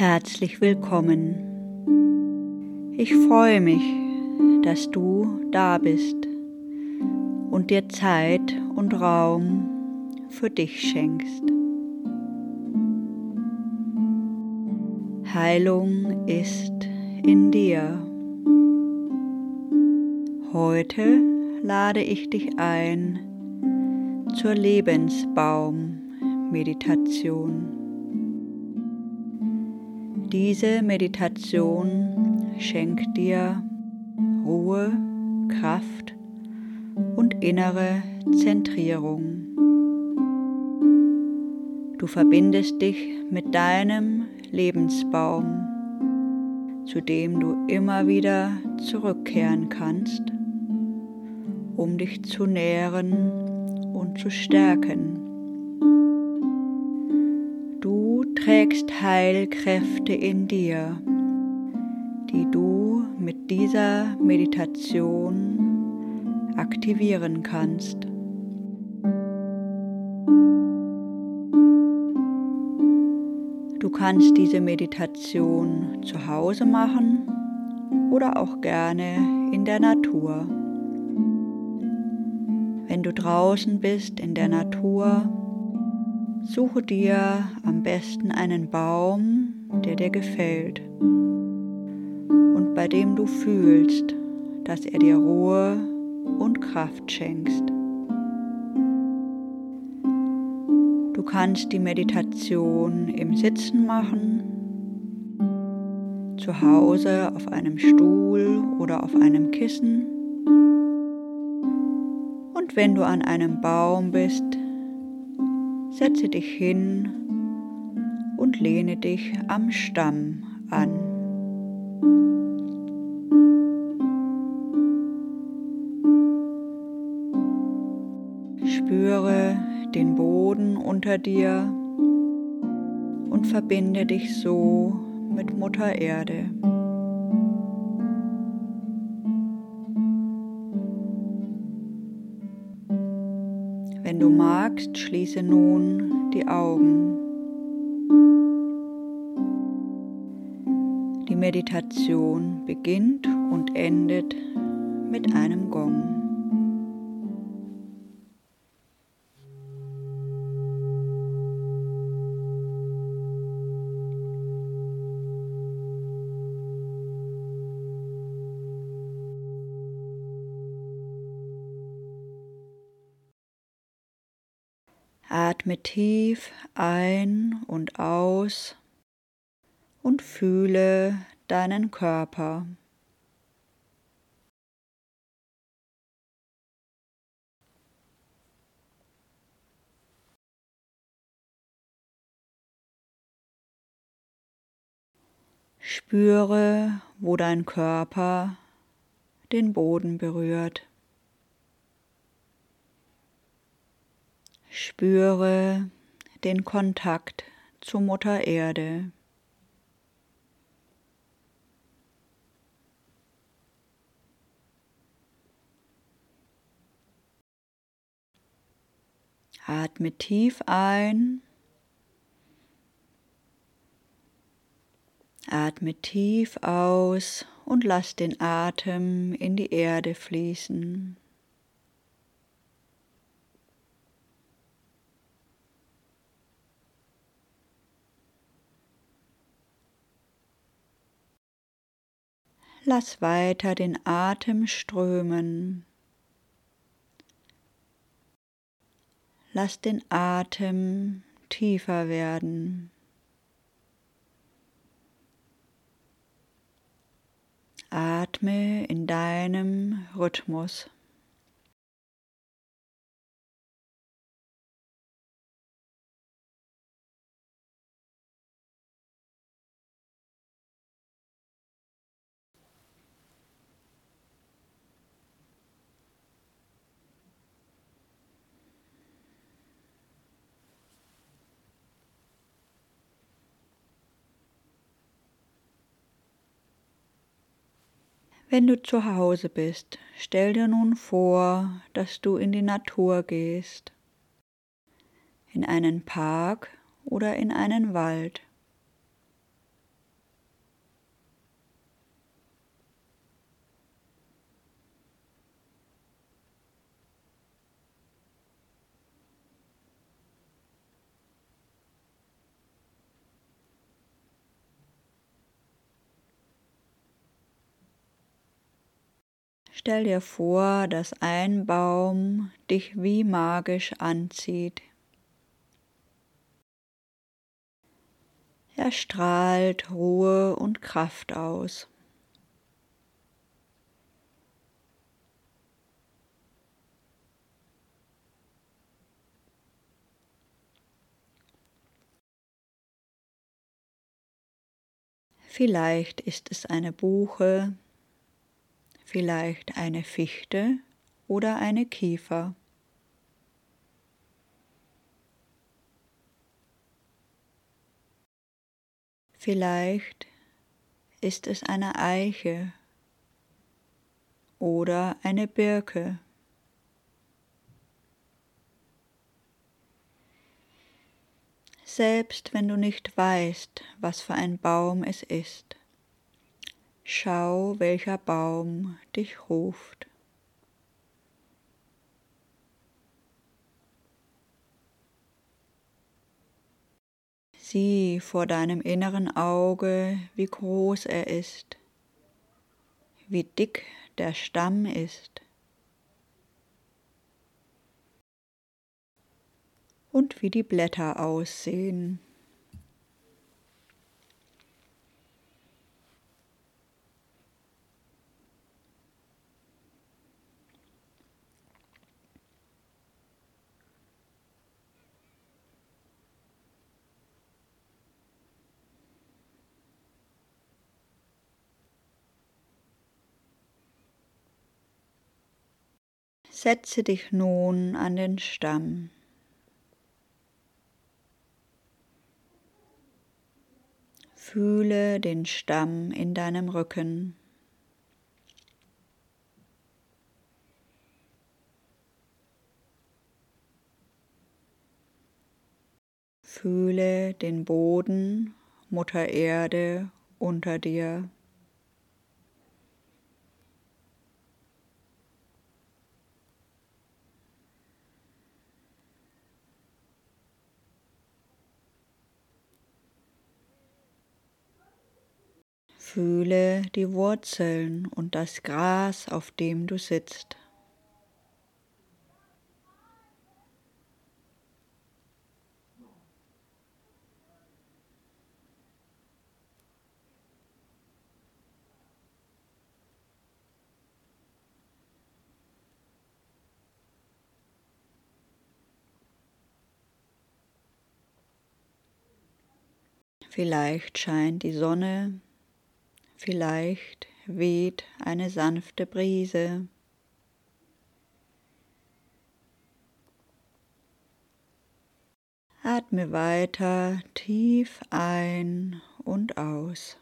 Herzlich willkommen. Ich freue mich, dass du da bist und dir Zeit und Raum für dich schenkst. Heilung ist in dir. Heute lade ich dich ein zur Lebensbaum-Meditation. Diese Meditation schenkt dir Ruhe, Kraft und innere Zentrierung. Du verbindest dich mit deinem Lebensbaum, zu dem du immer wieder zurückkehren kannst, um dich zu nähren und zu stärken. Trägst Heilkräfte in dir, die du mit dieser Meditation aktivieren kannst. Du kannst diese Meditation zu Hause machen oder auch gerne in der Natur. Wenn du draußen bist in der Natur, suche dir am besten einen Baum, der dir gefällt und bei dem du fühlst, dass er dir Ruhe und Kraft schenkst. Du kannst die Meditation im Sitzen machen, zu Hause auf einem Stuhl oder auf einem Kissen. Und wenn du an einem Baum bist, setze dich hin und lehne dich am Stamm an. Spüre den Boden unter dir und verbinde dich so mit Mutter Erde. Magst, schließe nun die Augen. Die Meditation beginnt und endet mit einem Gong. Atme tief ein und aus und fühle deinen Körper. Spüre, wo dein Körper den Boden berührt. Spüre den Kontakt zu Mutter Erde. Atme tief ein. Atme tief aus und lass den Atem in die Erde fließen. Lass weiter den Atem strömen. Lass den Atem tiefer werden. Atme in deinem Rhythmus. Wenn du zu Hause bist, stell dir nun vor, dass du in die Natur gehst, in einen Park oder in einen Wald. Stell dir vor, dass ein Baum dich wie magisch anzieht. Er strahlt Ruhe und Kraft aus. Vielleicht ist es eine Buche, vielleicht eine Fichte oder eine Kiefer. Vielleicht ist es eine Eiche oder eine Birke. Selbst wenn du nicht weißt, was für ein Baum es ist, schau, welcher Baum dich ruft. Sieh vor deinem inneren Auge, wie groß er ist, wie dick der Stamm ist und wie die Blätter aussehen. Setze dich nun an den Stamm. Fühle den Stamm in deinem Rücken. Fühle den Boden, Mutter Erde unter dir. Fühle die Wurzeln und das Gras, auf dem du sitzt. Vielleicht scheint die Sonne Vielleicht weht eine sanfte Brise. Atme weiter tief ein und aus.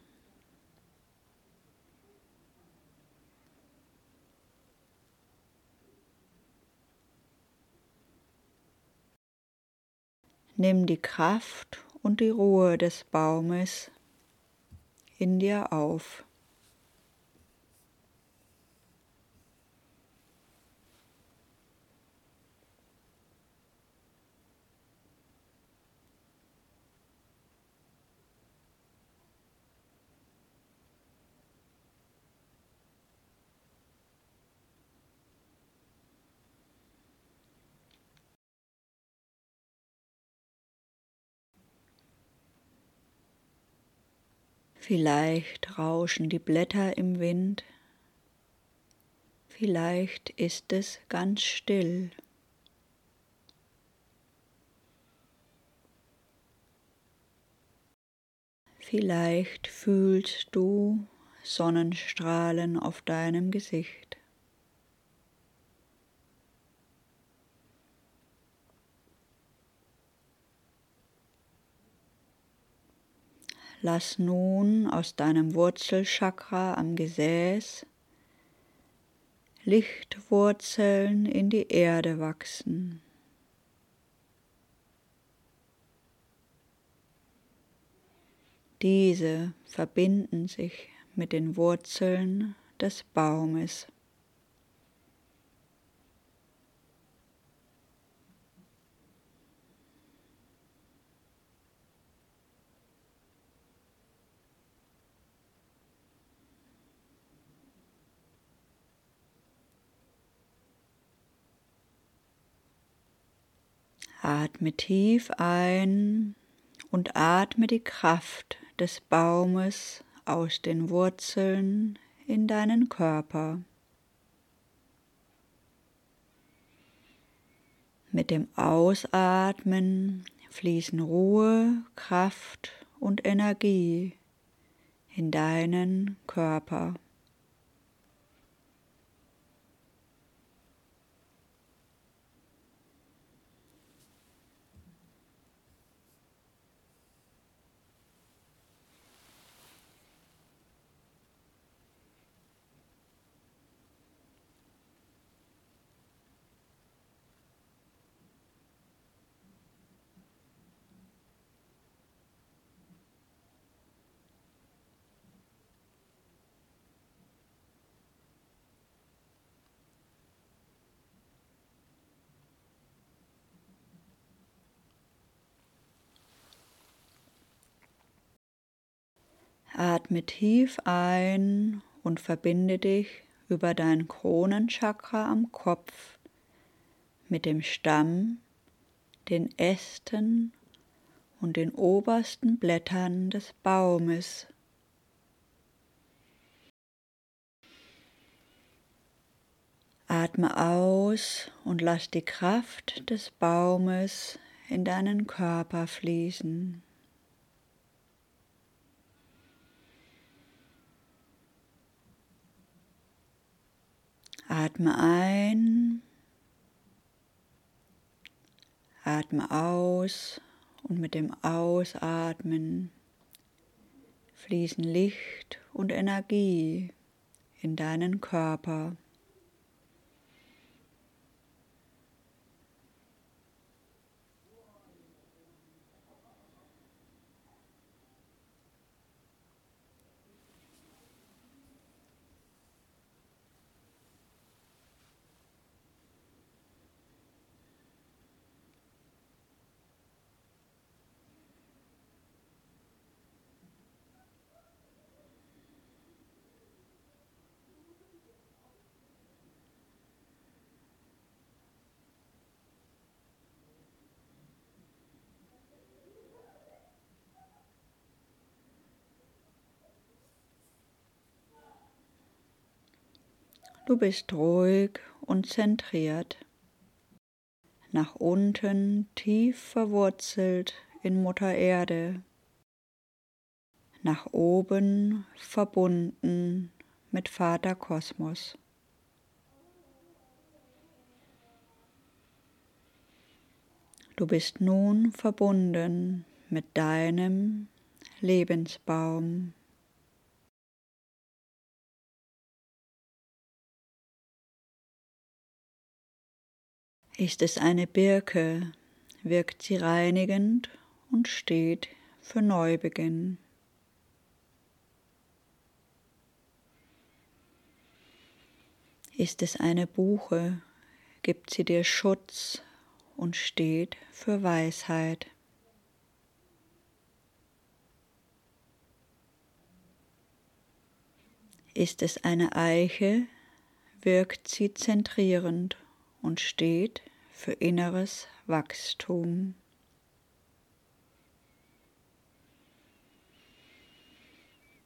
Nimm die Kraft und die Ruhe des Baumes in dir auf. Vielleicht rauschen die Blätter im Wind, vielleicht ist es ganz still. Vielleicht fühlst du Sonnenstrahlen auf deinem Gesicht. Lass nun aus deinem Wurzelchakra am Gesäß Lichtwurzeln in die Erde wachsen. Diese verbinden sich mit den Wurzeln des Baumes. Atme tief ein und atme die Kraft des Baumes aus den Wurzeln in deinen Körper. Mit dem Ausatmen fließen Ruhe, Kraft und Energie in deinen Körper. Atme tief ein und verbinde dich über dein Kronenchakra am Kopf mit dem Stamm, den Ästen und den obersten Blättern des Baumes. Atme aus und lass die Kraft des Baumes in deinen Körper fließen. Atme ein, atme aus und mit dem Ausatmen fließen Licht und Energie in deinen Körper. Du bist ruhig und zentriert, nach unten tief verwurzelt in Mutter Erde, nach oben verbunden mit Vater Kosmos. Du bist nun verbunden mit deinem Lebensbaum. Ist es eine Birke, wirkt sie reinigend und steht für Neubeginn. Ist es eine Buche, gibt sie dir Schutz und steht für Weisheit. Ist es eine Eiche, wirkt sie zentrierend und steht für inneres Wachstum.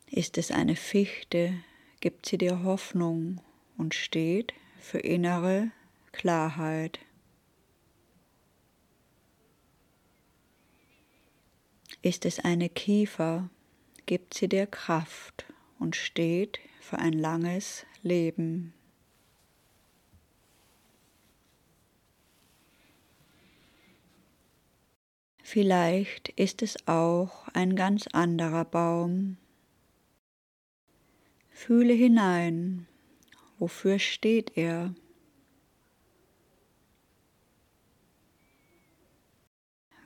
Ist es eine Fichte, gibt sie dir Hoffnung und steht für innere Klarheit. Ist es eine Kiefer, gibt sie dir Kraft und steht für ein langes Leben. Vielleicht ist es auch ein ganz anderer Baum. Fühle hinein, wofür steht er?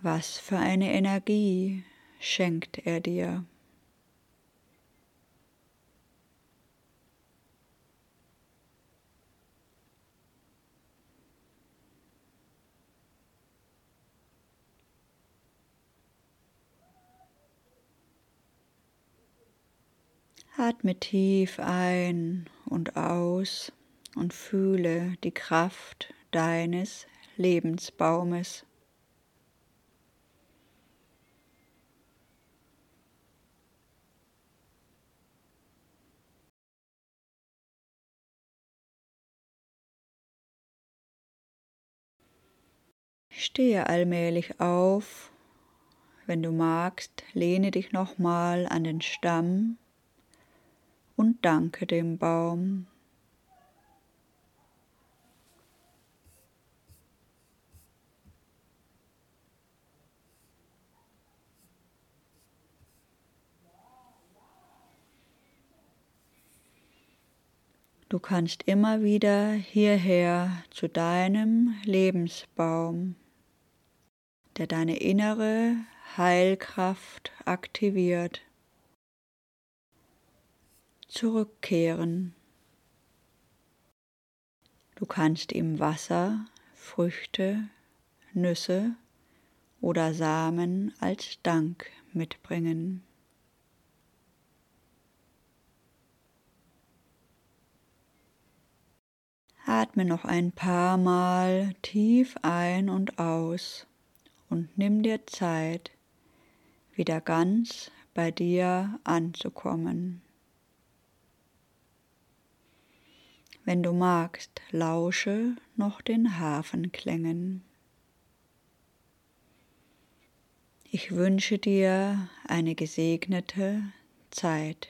Was für eine Energie schenkt er dir? Atme tief ein und aus und fühle die Kraft deines Lebensbaumes. Stehe allmählich auf. Wenn du magst, lehne dich nochmal an den Stamm und danke dem Baum. Du kannst immer wieder hierher zu deinem Lebensbaum, der deine innere Heilkraft aktiviert, zurückkehren. Du kannst ihm Wasser, Früchte, Nüsse oder Samen als Dank mitbringen. Atme noch ein paar Mal tief ein und aus und nimm dir Zeit, wieder ganz bei dir anzukommen. Wenn du magst, lausche noch den Hafenklängen. Ich wünsche dir eine gesegnete Zeit.